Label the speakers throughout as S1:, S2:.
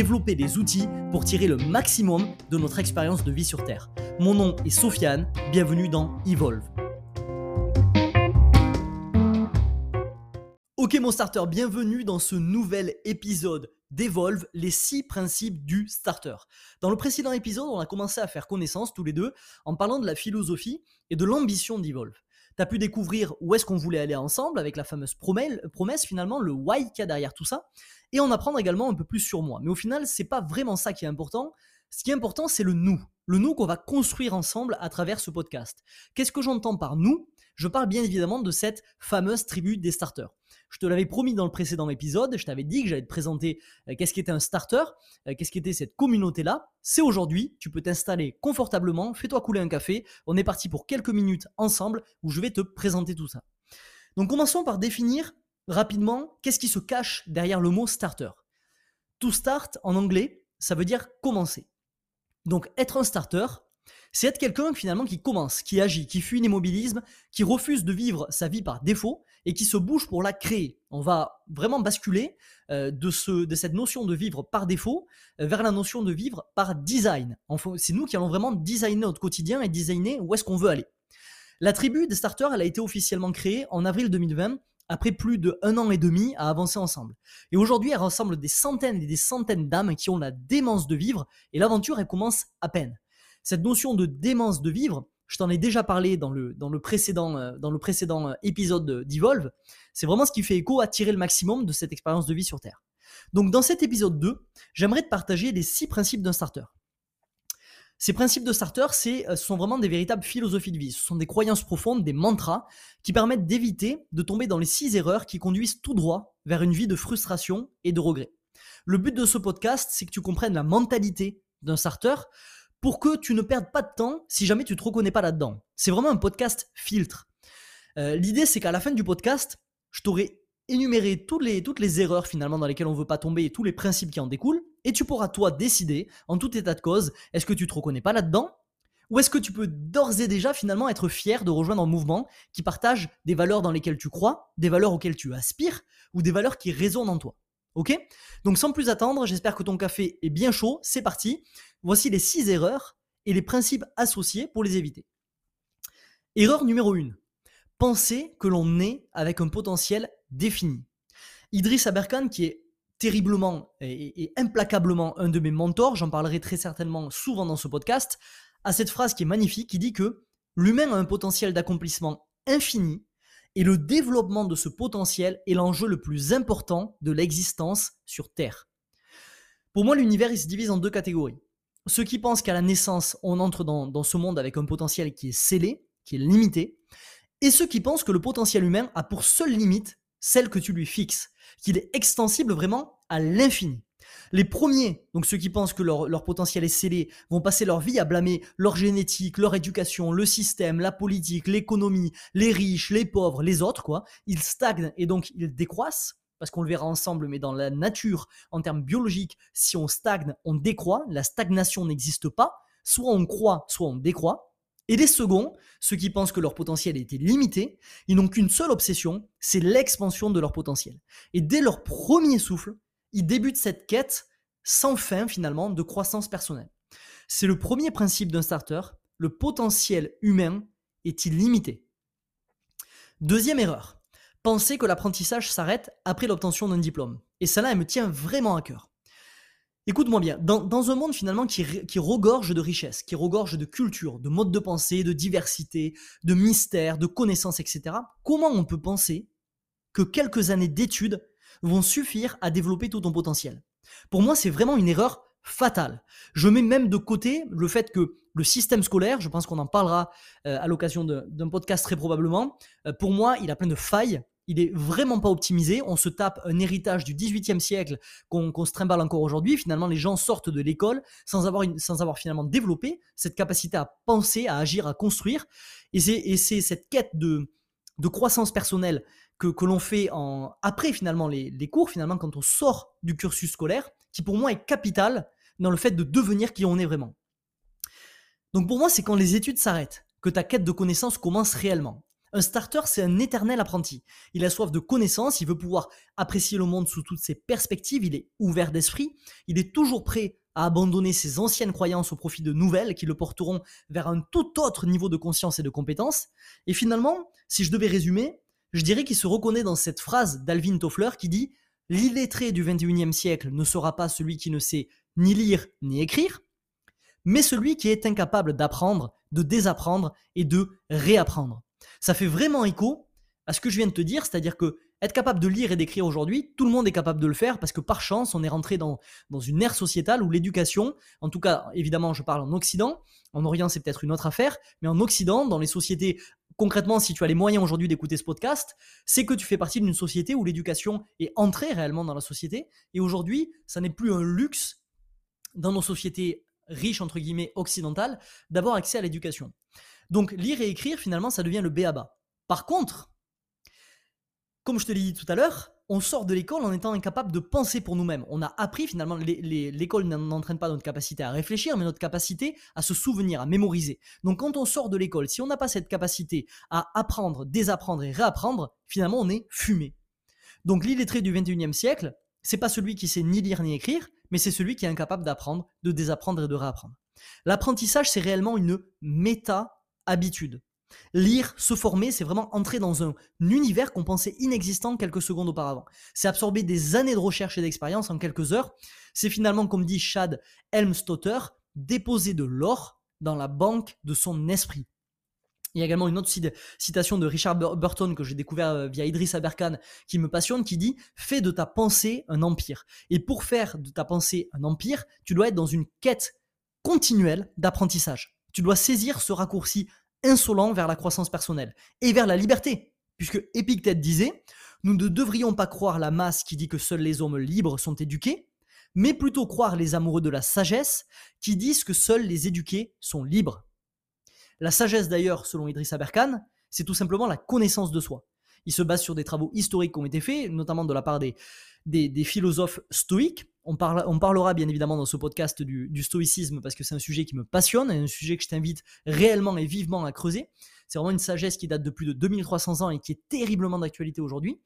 S1: développer des outils pour tirer le maximum de notre expérience de vie sur Terre. Mon nom est Sofiane, bienvenue dans Evolve. Ok mon starter, bienvenue dans ce nouvel épisode d'Evolve, les six principes du starter. Dans le précédent épisode, on a commencé à faire connaissance tous les deux en parlant de la philosophie et de l'ambition d'Evolve. Tu as pu découvrir où est-ce qu'on voulait aller ensemble avec la fameuse promesse, finalement, le why qu'il y a derrière tout ça, et en apprendre également un peu plus sur moi. Mais au final, c'est pas vraiment ça qui est important. Ce qui est important, c'est le nous. Le nous qu'on va construire ensemble à travers ce podcast. Qu'est-ce que j'entends par nous? Je parle bien évidemment de cette fameuse tribu des starters. Je te l'avais promis dans le précédent épisode, je t'avais dit que j'allais te présenter euh, qu'est-ce qu'était un starter, euh, qu'est-ce qu'était cette communauté-là. C'est aujourd'hui, tu peux t'installer confortablement, fais-toi couler un café, on est parti pour quelques minutes ensemble où je vais te présenter tout ça. Donc commençons par définir rapidement qu'est-ce qui se cache derrière le mot starter? To start en anglais, ça veut dire commencer. Donc être un starter, c'est être quelqu'un finalement qui commence, qui agit, qui fuit l'immobilisme, qui refuse de vivre sa vie par défaut et qui se bouge pour la créer. On va vraiment basculer euh, de, ce, de cette notion de vivre par défaut euh, vers la notion de vivre par design. C'est nous qui allons vraiment designer notre quotidien et designer où est-ce qu'on veut aller. La tribu des starters, elle a été officiellement créée en avril 2020 après plus de un an et demi à avancer ensemble. Et aujourd'hui, elle rassemble des centaines et des centaines d'âmes qui ont la démence de vivre et l'aventure, elle commence à peine. Cette notion de démence de vivre, je t'en ai déjà parlé dans le, précédent, euh, dans le précédent euh, épisode d'Evolve, c'est vraiment ce qui fait écho à tirer le maximum de cette expérience de vie sur Terre. Donc dans cet épisode 2, j'aimerais te partager les six principes d'un starter. Ces principes de starter, c'est, euh, ce sont vraiment des véritables philosophies de vie. Ce sont des croyances profondes, des mantras qui permettent d'éviter de tomber dans les six erreurs qui conduisent tout droit vers une vie de frustration et de regret. Le but de ce podcast, c'est que tu comprennes la mentalité d'un starter, pour que tu ne perdes pas de temps si jamais tu te reconnais pas là-dedans. C'est vraiment un podcast filtre. Euh, l'idée, c'est qu'à la fin du podcast, je t'aurai énuméré toutes les, toutes les erreurs finalement dans lesquelles on ne veut pas tomber et tous les principes qui en découlent. Et tu pourras toi décider, en tout état de cause, est-ce que tu te reconnais pas là-dedans? Ou est-ce que tu peux d'ores et déjà finalement être fier de rejoindre un mouvement qui partage des valeurs dans lesquelles tu crois, des valeurs auxquelles tu aspires ou des valeurs qui résonnent en toi? Ok? Donc sans plus attendre, j'espère que ton café est bien chaud, c'est parti. Voici les 6 erreurs et les principes associés pour les éviter. Erreur numéro 1. Penser que l'on est avec un potentiel défini. Idriss Aberkan, qui est terriblement et, implacablement un de mes mentors, j'en parlerai très certainement souvent dans ce podcast, a cette phrase qui est magnifique, qui dit que l'humain a un potentiel d'accomplissement infini et le développement de ce potentiel est l'enjeu le plus important de l'existence sur Terre. Pour moi, l'univers se divise en deux catégories. Ceux qui pensent qu'à la naissance, on entre dans, dans, ce monde avec un potentiel qui est scellé, qui est limité, et ceux qui pensent que le potentiel humain a pour seule limite celle que tu lui fixes, qu'il est extensible vraiment à l'infini. Les premiers, donc ceux qui pensent que leur, potentiel est scellé, vont passer leur vie à blâmer leur génétique, leur éducation, le système, la politique, l'économie, les riches, les pauvres, les autres, quoi. Ils stagnent et donc ils décroissent parce qu'on le verra ensemble, mais dans la nature, en termes biologiques, si on stagne, on décroît, la stagnation n'existe pas, soit on croit, soit on décroît. Et les seconds, ceux qui pensent que leur potentiel était limité, ils n'ont qu'une seule obsession, c'est l'expansion de leur potentiel. Et dès leur premier souffle, il débute cette quête sans fin finalement de croissance personnelle. C'est le premier principe d'un starter, le potentiel humain est illimité. Deuxième erreur, penser que l'apprentissage s'arrête après l'obtention d'un diplôme. Et cela, elle me tient vraiment à cœur. Écoute-moi bien, dans, un monde finalement qui, regorge de richesses, qui regorge de culture, de modes de pensée, de diversité, de mystères, de connaissances, etc., comment on peut penser que quelques années d'études vont suffire à développer tout ton potentiel? Pour moi, c'est vraiment une erreur fatale. Je mets même de côté le fait que le système scolaire, je pense qu'on en parlera euh, à l'occasion d'un podcast très probablement, euh, pour moi, il a plein de failles, il est vraiment pas optimisé. On se tape un héritage du 18e siècle qu'on se trimballe encore aujourd'hui. Finalement, les gens sortent de l'école sans avoir, sans avoir finalement développé cette capacité à penser, à agir, à construire. Et c'est cette quête de, croissance personnelle que, que l'on fait en, après finalement les, les, cours, finalement quand on sort du cursus scolaire, qui pour moi est capital dans le fait de devenir qui on est vraiment. Donc pour moi, c'est quand les études s'arrêtent que ta quête de connaissances commence réellement. Un starter, c'est un éternel apprenti. Il a soif de connaissances, il veut pouvoir apprécier le monde sous toutes ses perspectives, il est ouvert d'esprit, il est toujours prêt à abandonner ses anciennes croyances au profit de nouvelles qui le porteront vers un tout autre niveau de conscience et de compétence. Et finalement, si je devais résumer, je dirais qu'il se reconnaît dans cette phrase d'Alvin Toffler qui dit L'illettré du 21e siècle ne sera pas celui qui ne sait ni lire ni écrire, mais celui qui est incapable d'apprendre, de désapprendre et de réapprendre. Ça fait vraiment écho à ce que je viens de te dire, c'est-à-dire que être capable de lire et d'écrire aujourd'hui, tout le monde est capable de le faire parce que par chance, on est rentré dans, dans une ère sociétale où l'éducation, en tout cas, évidemment, je parle en Occident, en Orient, c'est peut-être une autre affaire, mais en Occident, dans les sociétés, concrètement, si tu as les moyens aujourd'hui d'écouter ce podcast, c'est que tu fais partie d'une société où l'éducation est entrée réellement dans la société. Et aujourd'hui, ça n'est plus un luxe dans nos sociétés riches, entre guillemets, occidentales, d'avoir accès à l'éducation. Donc, lire et écrire, finalement, ça devient le B à bas. Par contre, comme je te l'ai dit tout à l'heure, on sort de l'école en étant incapable de penser pour nous-mêmes. On a appris finalement, l'école n'entraîne pas notre capacité à réfléchir, mais notre capacité à se souvenir, à mémoriser. Donc quand on sort de l'école, si on n'a pas cette capacité à apprendre, désapprendre et réapprendre, finalement on est fumé. Donc l'illettré du 21e siècle, c'est pas celui qui sait ni lire ni écrire, mais c'est celui qui est incapable d'apprendre, de désapprendre et de réapprendre. L'apprentissage, c'est réellement une méta-habitude. Lire, se former, c'est vraiment entrer dans un univers qu'on pensait inexistant quelques secondes auparavant. C'est absorber des années de recherche et d'expérience en quelques heures. C'est finalement, comme dit Chad Helmstotter, déposer de l'or dans la banque de son esprit. Il y a également une autre citation de Richard Burton que j'ai découvert euh, via Idriss Aberkan qui me passionne, qui dit Fais de ta pensée un empire. Et pour faire de ta pensée un empire, tu dois être dans une quête continuelle d'apprentissage. Tu dois saisir ce raccourci insolent vers la croissance personnelle et vers la liberté, puisque Épictète disait Nous ne devrions pas croire la masse qui dit que seuls les hommes libres sont éduqués, mais plutôt croire les amoureux de la sagesse qui disent que seuls les éduqués sont libres. La sagesse d'ailleurs, selon Idriss Aberkan, c'est tout simplement la connaissance de soi. Il se base sur des travaux historiques qui ont été faits, notamment de la part des, des, philosophes stoïques. On, on, parlera bien évidemment dans ce podcast du, stoïcisme parce que c'est un sujet qui me passionne et un sujet que je t'invite réellement et vivement à creuser. C'est vraiment une sagesse qui date de plus de 2300 ans et qui est terriblement d'actualité aujourd'hui.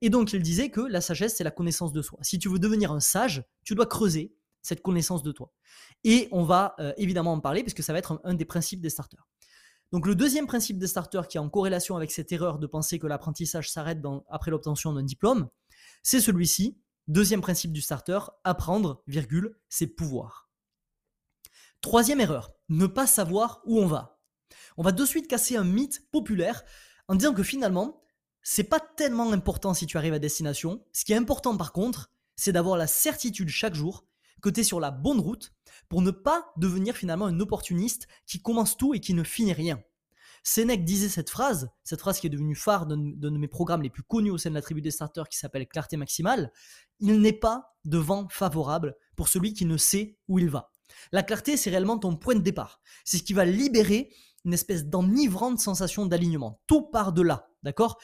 S1: Et donc il disait que la sagesse, c'est la connaissance de soi. Si tu veux devenir un sage, tu dois creuser cette connaissance de toi. Et on va euh, évidemment en parler parce que ça va être un, des principes des starters. Donc le deuxième principe des starters qui est en corrélation avec cette erreur de penser que l'apprentissage s'arrête après l'obtention d'un diplôme, c'est celui-ci. Deuxième principe du starter, apprendre, virgule, ses pouvoirs. Troisième erreur, ne pas savoir où on va. On va de suite casser un mythe populaire en disant que finalement, c'est pas tellement important si tu arrives à destination. Ce qui est important par contre, c'est d'avoir la certitude chaque jour que tu es sur la bonne route pour ne pas devenir finalement un opportuniste qui commence tout et qui ne finit rien. Sénèque disait cette phrase, cette phrase qui est devenue phare d'un de, mes programmes les plus connus au sein de la tribu des starters qui s'appelle Clarté Maximale. Il n'est pas de vent favorable pour celui qui ne sait où il va. La clarté, c'est réellement ton point de départ. C'est ce qui va libérer une espèce d'enivrante sensation d'alignement. Tout part de là, d'accord?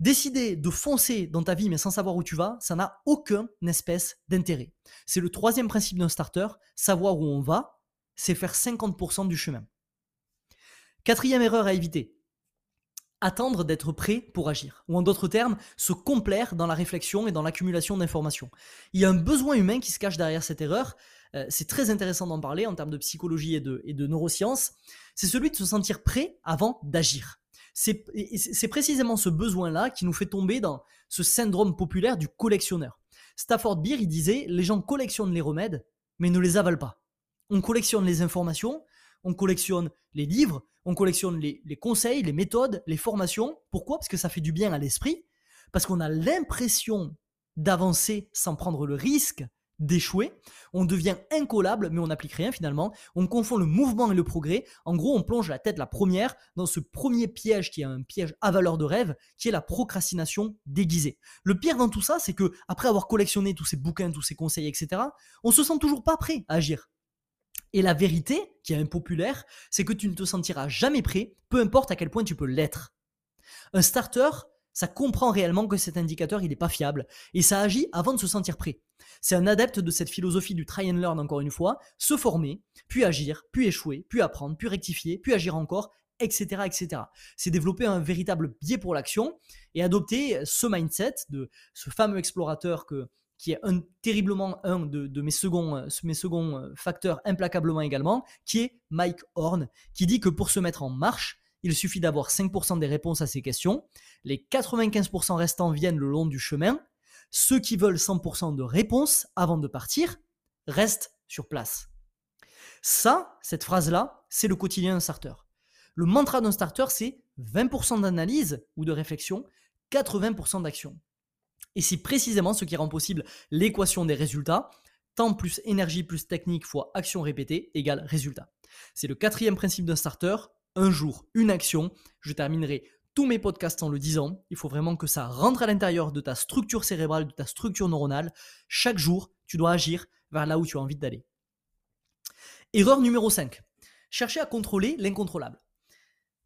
S1: Décider de foncer dans ta vie mais sans savoir où tu vas, ça n'a aucun espèce d'intérêt. C'est le troisième principe d'un starter, savoir où on va, c'est faire 50% du chemin. Quatrième erreur à éviter. Attendre d'être prêt pour agir. Ou en d'autres termes, se complaire dans la réflexion et dans l'accumulation d'informations. Il y a un besoin humain qui se cache derrière cette erreur. Euh, c'est très intéressant d'en parler en termes de psychologie et de, et de neurosciences. C'est celui de se sentir prêt avant d'agir. C'est précisément ce besoin-là qui nous fait tomber dans ce syndrome populaire du collectionneur. Stafford Beer, il disait, les gens collectionnent les remèdes, mais ne les avalent pas. On collectionne les informations, on collectionne les livres, on collectionne les, conseils, les méthodes, les formations. Pourquoi? Parce que ça fait du bien à l'esprit, parce qu'on a l'impression d'avancer sans prendre le risque d'échouer, on devient incollable, mais on n'applique rien finalement, on confond le mouvement et le progrès, en gros on plonge la tête la première dans ce premier piège qui est un piège à valeur de rêve, qui est la procrastination déguisée. Le pire dans tout ça, c'est que après avoir collectionné tous ces bouquins, tous ces conseils, etc., on se sent toujours pas prêt à agir. Et la vérité, qui est impopulaire, c'est que tu ne te sentiras jamais prêt, peu importe à quel point tu peux l'être. Un starter, ça comprend réellement que cet indicateur, il n'est pas fiable, et ça agit avant de se sentir prêt. C'est un adepte de cette philosophie du try and learn, encore une fois, se former, puis agir, puis échouer, puis apprendre, puis rectifier, puis agir encore, etc. etc. C'est développer un véritable biais pour l'action et adopter ce mindset de ce fameux explorateur que, qui est un, terriblement un de, mes, seconds, seconds euh, facteurs implacablement également, qui est Mike Horn, qui dit que pour se mettre en marche, il suffit d'avoir 5% des réponses à ces questions. Les 95% restants viennent le long du chemin. Ceux qui veulent 100% de réponses avant de partir restent sur place. Ça, cette phrase-là, c'est le quotidien d'un starter. Le mantra d'un starter, c'est 20% d'analyse ou de réflexion, 80% d'action. Et c'est précisément ce qui rend possible l'équation des résultats. Temps plus énergie plus technique fois action répétée égale résultat. C'est le quatrième principe d'un starter, un jour, une action. Je terminerai tous mes podcasts en le disant. Il faut vraiment que ça rentre à l'intérieur de ta structure cérébrale, de ta structure neuronale. Chaque jour, tu dois agir vers là où tu as envie d'aller. Erreur numéro 5. Chercher à contrôler l'incontrôlable.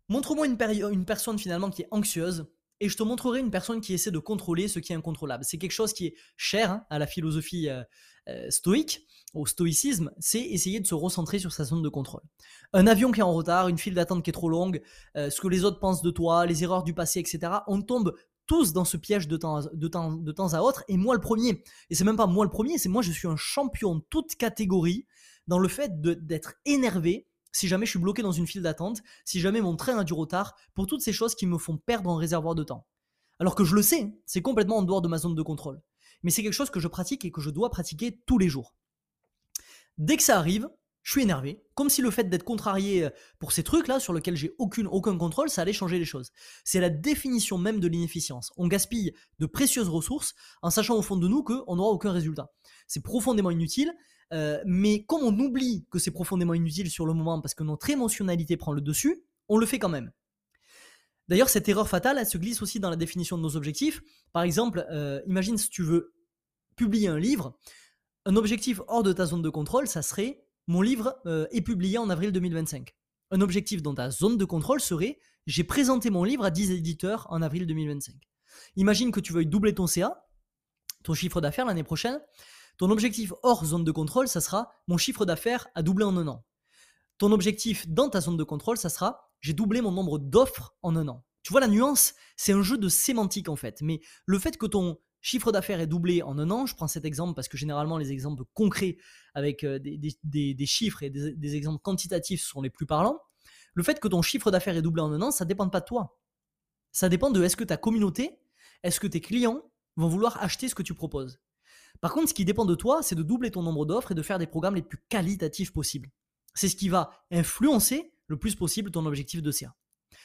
S1: Montre-moi une, une, personne finalement qui est anxieuse et je te montrerai une personne qui essaie de contrôler ce qui est incontrôlable. C'est quelque chose qui est cher hein, à la philosophie euh, euh, stoïque, au stoïcisme, c'est essayer de se recentrer sur sa zone de contrôle. Un avion qui est en retard, une file d'attente qui est trop longue, euh, ce que les autres pensent de toi, les erreurs du passé, etc. On tombe tous dans ce piège de temps, de temps, de temps à autre, et moi le premier. Et c'est même pas moi le premier, c'est moi je suis un champion de toute catégorie dans le fait d'être énervé si jamais je suis bloqué dans une file d'attente, si jamais mon train a du retard, pour toutes ces choses qui me font perdre un réservoir de temps. Alors que je le sais, c'est complètement en dehors de ma zone de contrôle. Mais c'est quelque chose que je pratique et que je dois pratiquer tous les jours. Dès que ça arrive, je suis énervé, comme si le fait d'être contrarié euh, pour ces trucs-là sur lesquels j'ai aucune, aucun contrôle, ça allait changer les choses. C'est la définition même de l'inefficience. On gaspille de précieuses ressources en sachant au fond de nous qu'on n'aura aucun résultat. C'est profondément inutile euh, mais comme on oublie que c'est profondément inutile sur le moment parce que notre émotionnalité prend le dessus, on le fait quand même. D'ailleurs, cette erreur fatale, elle se glisse aussi dans la définition de nos objectifs. Par exemple, euh, imagine si tu veux publier un livre, un objectif hors de ta zone de contrôle, ça serait mon livre euh, est publié en avril 2025. Un objectif dans ta zone de contrôle serait j'ai présenté mon livre à 10 éditeurs en avril 2025. Imagine que tu veuilles doubler ton CA, ton chiffre d'affaires l'année prochaine, ton objectif hors zone de contrôle, ça sera mon chiffre d'affaires a doublé en un an. Ton objectif dans ta zone de contrôle, ça sera j'ai doublé mon nombre d'offres en un an. Tu vois la nuance? C'est un jeu de sémantique en fait. Mais le fait que ton chiffre d'affaires est doublé en un an, je prends cet exemple parce que généralement les exemples concrets avec euh, des, chiffres et des, exemples quantitatifs sont les plus parlants. Le fait que ton chiffre d'affaires est doublé en un an, ça ne dépend pas de toi. Ça dépend de est-ce que ta communauté, est-ce que tes clients vont vouloir acheter ce que tu proposes. Par contre, ce qui dépend de toi, c'est de doubler ton nombre d'offres et de faire des programmes les plus qualitatifs possibles. C'est ce qui va influencer le plus possible ton objectif de CA.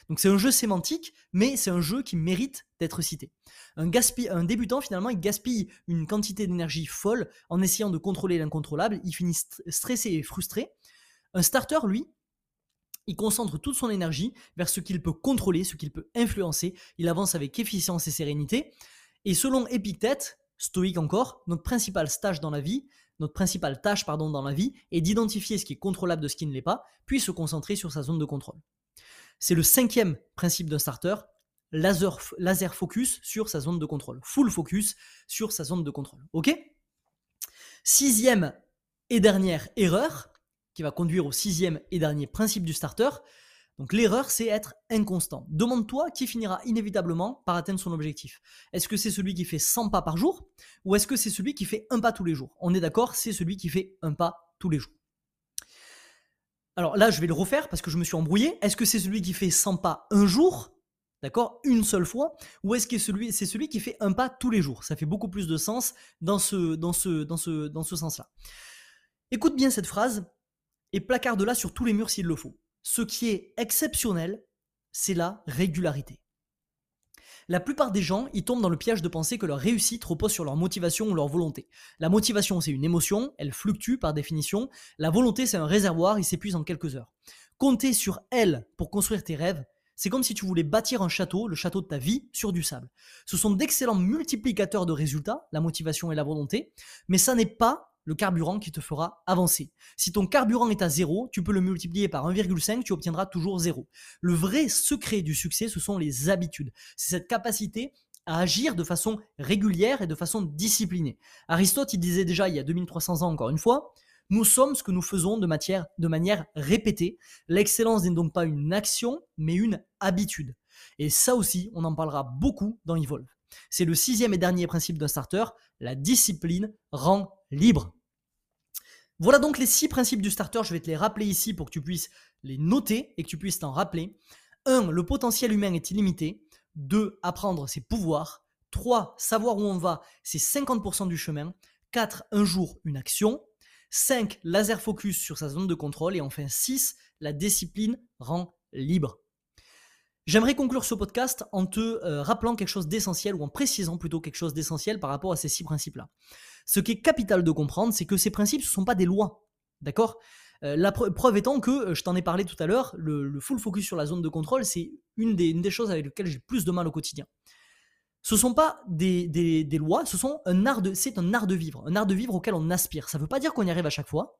S1: Donc c'est un jeu sémantique, mais c'est un jeu qui mérite d'être cité. Un, un débutant, finalement, il gaspille une quantité d'énergie folle en essayant de contrôler l'incontrôlable, il finit stressé et frustré. Un starter, lui, il concentre toute son énergie vers ce qu'il peut contrôler, ce qu'il peut influencer, il avance avec efficience et sérénité. Et selon Epictète, stoïque encore, notre principal stage dans la vie, notre principale tâche pardon, dans la vie est d'identifier ce qui est contrôlable de ce qui ne l'est pas, puis se concentrer sur sa zone de contrôle. C'est le cinquième principe d'un starter, laser, laser focus sur sa zone de contrôle, full focus sur sa zone de contrôle. Ok? Sixième et dernière erreur, qui va conduire au sixième et dernier principe du starter, donc l'erreur, c'est être inconstant. Demande-toi qui finira inévitablement par atteindre son objectif. Est-ce que c'est celui qui fait 100 pas par jour ou est-ce que c'est celui qui fait un pas tous les jours? On est d'accord, c'est celui qui fait un pas tous les jours. Alors là, je vais le refaire parce que je me suis embrouillé. Est-ce que c'est celui qui fait 100 pas un jour D'accord Une seule fois Ou est-ce que c'est celui, qui fait un pas tous les jours? Ça fait beaucoup plus de sens dans ce, dans ce sens-là. Écoute bien cette phrase et placarde-la sur tous les murs s'il le faut ce qui est exceptionnel, c'est la régularité. La plupart des gens, ils tombent dans le piège de penser que leur réussite repose sur leur motivation ou leur volonté. La motivation, c'est une émotion, elle fluctue par définition. La volonté, c'est un réservoir, il s'épuise en quelques heures. Compter sur elle pour construire tes rêves, c'est comme si tu voulais bâtir un château, le château de ta vie, sur du sable. Ce sont d'excellents multiplicateurs de résultats, la motivation et la volonté, mais ça n'est pas le carburant qui te fera avancer. Si ton carburant est à 0, tu peux le multiplier par 1,5, tu obtiendras toujours 0. Le vrai secret du succès, ce sont les habitudes. C'est cette capacité à agir de façon régulière et de façon disciplinée. Aristote, il disait déjà il y a 2300 ans encore une fois, nous sommes ce que nous faisons de, matière, de manière répétée. L'excellence n'est donc pas une action, mais une habitude. Et ça aussi, on en parlera beaucoup dans Evolve. C'est le sixième et dernier principe d'un starter, la discipline rend libre. Voilà donc les six principes du starter, je vais te les rappeler ici pour que tu puisses les noter et que tu puisses t'en rappeler. 1. Le potentiel humain est illimité. 2. Apprendre ses pouvoirs. 3. Savoir où on va, c'est 50% du chemin. 4. Un jour, une action. 5. Laser focus sur sa zone de contrôle. Et enfin 6. La discipline rend libre. J'aimerais conclure ce podcast en te euh, rappelant quelque chose d'essentiel, ou en précisant plutôt quelque chose d'essentiel par rapport à ces six principes-là. Ce qui est capital de comprendre, c'est que ces principes, ce ne sont pas des lois. D'accord? Euh, La preuve étant que, euh, je t'en ai parlé tout à l'heure, le, full focus sur la zone de contrôle, c'est une des, choses avec lesquelles j'ai plus de mal au quotidien. Ce ne sont pas des, des, lois, ce sont un art de, c'est un art de vivre, un art de vivre auquel on aspire. Ça ne veut pas dire qu'on y arrive à chaque fois,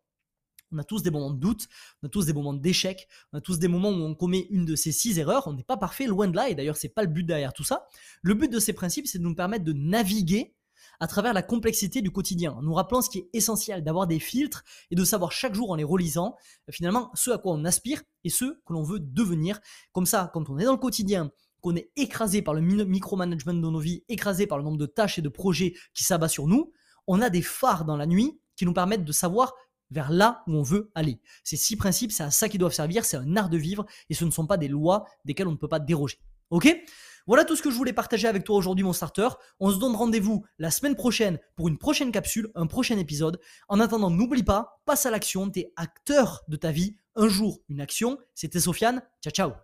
S1: on a tous des moments de doute, on a tous des moments d'échec, on a tous des moments où on commet une de ces six erreurs. On n'est pas parfait, loin de là, et d'ailleurs, c'est pas le but derrière tout ça. Le but de ces principes, c'est de nous permettre de naviguer à travers la complexité du quotidien, en nous rappelant ce qui est essentiel, d'avoir des filtres et de savoir chaque jour en les relisant, finalement, ce à quoi on aspire et ce que l'on veut devenir. Comme ça, quand on est dans le quotidien, qu'on est écrasé par le micromanagement de nos vies, écrasé par le nombre de tâches et de projets qui s'abattent sur nous, on a des phares dans la nuit qui nous permettent de savoir vers là où on veut aller. Ces six principes, c'est à ça qu'ils doivent servir, c'est un art de vivre et ce ne sont pas des lois desquelles on ne peut pas déroger. Ok? Voilà tout ce que je voulais partager avec toi aujourd'hui, mon starter. On se donne rendez-vous la semaine prochaine pour une prochaine capsule, un prochain épisode. En attendant, n'oublie pas, passe à l'action, t'es acteur de ta vie. Un jour, une action. C'était Sofiane. Ciao, ciao